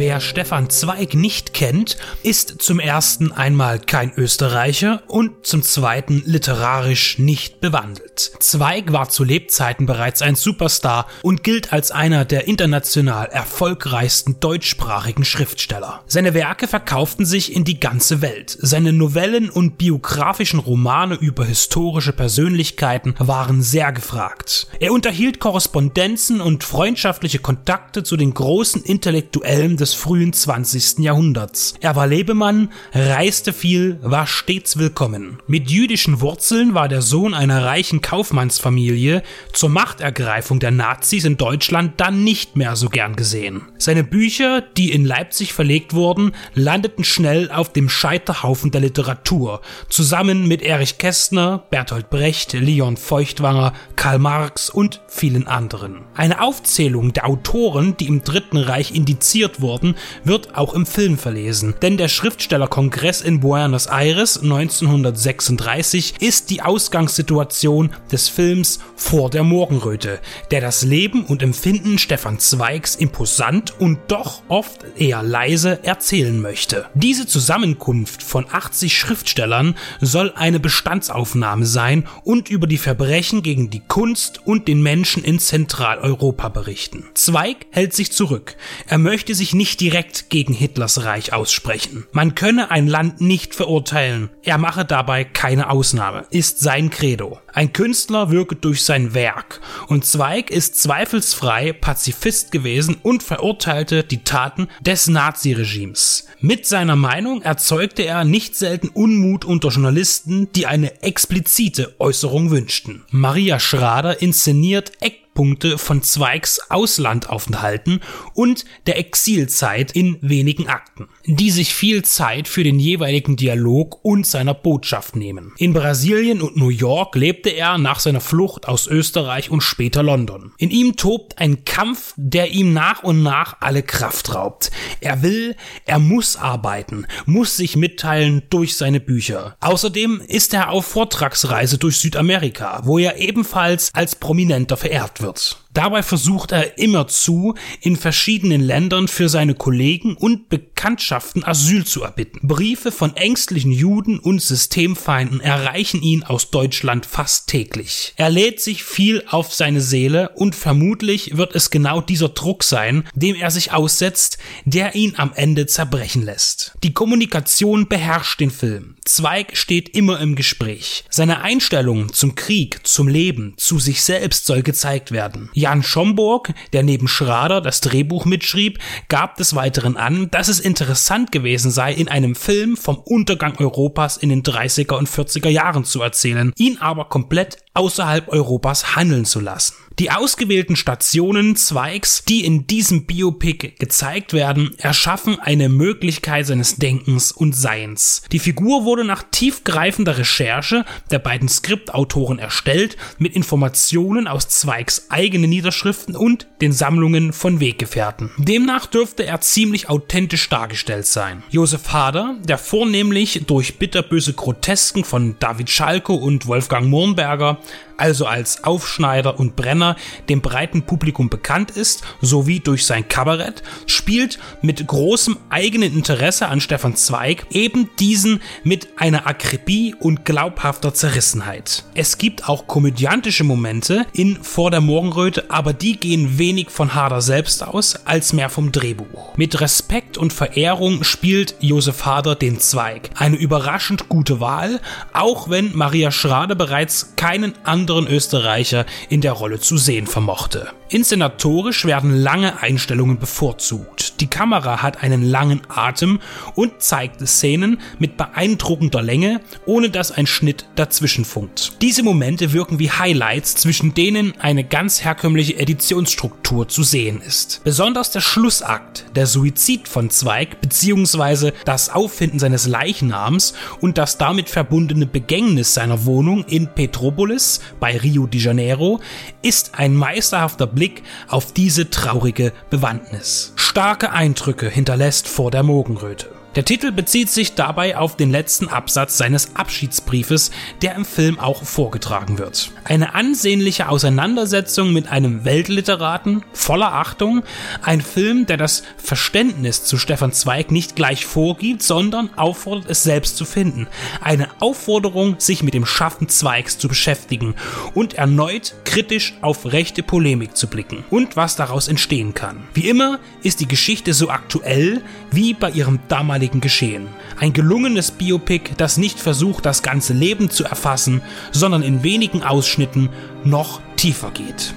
Wer Stefan Zweig nicht kennt, ist zum ersten einmal kein Österreicher und zum zweiten literarisch nicht bewandelt. Zweig war zu Lebzeiten bereits ein Superstar und gilt als einer der international erfolgreichsten deutschsprachigen Schriftsteller. Seine Werke verkauften sich in die ganze Welt. Seine Novellen und biografischen Romane über historische Persönlichkeiten waren sehr gefragt. Er unterhielt Korrespondenzen und freundschaftliche Kontakte zu den großen Intellektuellen des des frühen 20. Jahrhunderts. Er war Lebemann, reiste viel, war stets willkommen. Mit jüdischen Wurzeln war der Sohn einer reichen Kaufmannsfamilie, zur Machtergreifung der Nazis in Deutschland dann nicht mehr so gern gesehen. Seine Bücher, die in Leipzig verlegt wurden, landeten schnell auf dem Scheiterhaufen der Literatur, zusammen mit Erich Kästner, Bertolt Brecht, Leon Feuchtwanger, Karl Marx und vielen anderen. Eine Aufzählung der Autoren, die im Dritten Reich indiziert wurden, worden, wird auch im Film verlesen. Denn der Schriftstellerkongress in Buenos Aires 1936 ist die Ausgangssituation des Films Vor der Morgenröte, der das Leben und Empfinden Stefan Zweigs imposant und doch oft eher leise erzählen möchte. Diese Zusammenkunft von 80 Schriftstellern soll eine Bestandsaufnahme sein und über die Verbrechen gegen die Kunst und den Menschen in Zentraleuropa berichten. Zweig hält sich zurück. Er möchte sich nicht nicht direkt gegen Hitlers Reich aussprechen. Man könne ein Land nicht verurteilen. Er mache dabei keine Ausnahme, ist sein Credo. Ein Künstler wirke durch sein Werk und Zweig ist zweifelsfrei Pazifist gewesen und verurteilte die Taten des Naziregimes. Mit seiner Meinung erzeugte er nicht selten Unmut unter Journalisten, die eine explizite Äußerung wünschten. Maria Schrader inszeniert Eck Punkte von Zweigs Auslandaufenthalten und der Exilzeit in wenigen Akten, die sich viel Zeit für den jeweiligen Dialog und seiner Botschaft nehmen. In Brasilien und New York lebte er nach seiner Flucht aus Österreich und später London. In ihm tobt ein Kampf, der ihm nach und nach alle Kraft raubt. Er will, er muss arbeiten, muss sich mitteilen durch seine Bücher. Außerdem ist er auf Vortragsreise durch Südamerika, wo er ebenfalls als Prominenter verehrt wird wird. Dabei versucht er immerzu, in verschiedenen Ländern für seine Kollegen und Bekanntschaften Asyl zu erbitten. Briefe von ängstlichen Juden und Systemfeinden erreichen ihn aus Deutschland fast täglich. Er lädt sich viel auf seine Seele und vermutlich wird es genau dieser Druck sein, dem er sich aussetzt, der ihn am Ende zerbrechen lässt. Die Kommunikation beherrscht den Film. Zweig steht immer im Gespräch. Seine Einstellung zum Krieg, zum Leben, zu sich selbst soll gezeigt werden. Jan Schomburg, der neben Schrader das Drehbuch mitschrieb, gab des Weiteren an, dass es interessant gewesen sei, in einem Film vom Untergang Europas in den 30er und 40er Jahren zu erzählen, ihn aber komplett außerhalb Europas handeln zu lassen. Die ausgewählten Stationen Zweigs, die in diesem Biopic gezeigt werden, erschaffen eine Möglichkeit seines Denkens und Seins. Die Figur wurde nach tiefgreifender Recherche der beiden Skriptautoren erstellt, mit Informationen aus Zweigs eigenen Niederschriften und den Sammlungen von Weggefährten. Demnach dürfte er ziemlich authentisch dargestellt sein. Josef Hader, der vornehmlich durch bitterböse Grotesken von David Schalko und Wolfgang Murnberger also als Aufschneider und Brenner, dem breiten Publikum bekannt ist, sowie durch sein Kabarett, spielt mit großem eigenen Interesse an Stefan Zweig eben diesen mit einer Akribie und glaubhafter Zerrissenheit. Es gibt auch komödiantische Momente in Vor der Morgenröte, aber die gehen wenig von Hader selbst aus, als mehr vom Drehbuch. Mit Respekt und Verehrung spielt Josef Hader den Zweig. Eine überraschend gute Wahl, auch wenn Maria Schrade bereits keinen anderen Österreicher in der Rolle zu sehen vermochte. Inszenatorisch werden lange Einstellungen bevorzugt. Die Kamera hat einen langen Atem und zeigt Szenen mit beeindruckender Länge, ohne dass ein Schnitt dazwischen funkt. Diese Momente wirken wie Highlights, zwischen denen eine ganz herkömmliche Editionsstruktur zu sehen ist. Besonders der Schlussakt, der Suizid von Zweig bzw. das Auffinden seines Leichnams und das damit verbundene Begängnis seiner Wohnung in Petropolis bei Rio de Janeiro ist ein meisterhafter Blick Blick auf diese traurige Bewandtnis. Starke Eindrücke hinterlässt vor der Morgenröte. Der Titel bezieht sich dabei auf den letzten Absatz seines Abschiedsbriefes, der im Film auch vorgetragen wird. Eine ansehnliche Auseinandersetzung mit einem Weltliteraten voller Achtung, ein Film, der das Verständnis zu Stefan Zweig nicht gleich vorgibt, sondern auffordert es selbst zu finden. Eine Aufforderung, sich mit dem Schaffen Zweigs zu beschäftigen und erneut kritisch auf rechte Polemik zu blicken und was daraus entstehen kann. Wie immer ist die Geschichte so aktuell wie bei ihrem damaligen damaligen Geschehen. Ein gelungenes Biopic, das nicht versucht, das ganze Leben zu erfassen, sondern in wenigen Ausschnitten noch tiefer geht.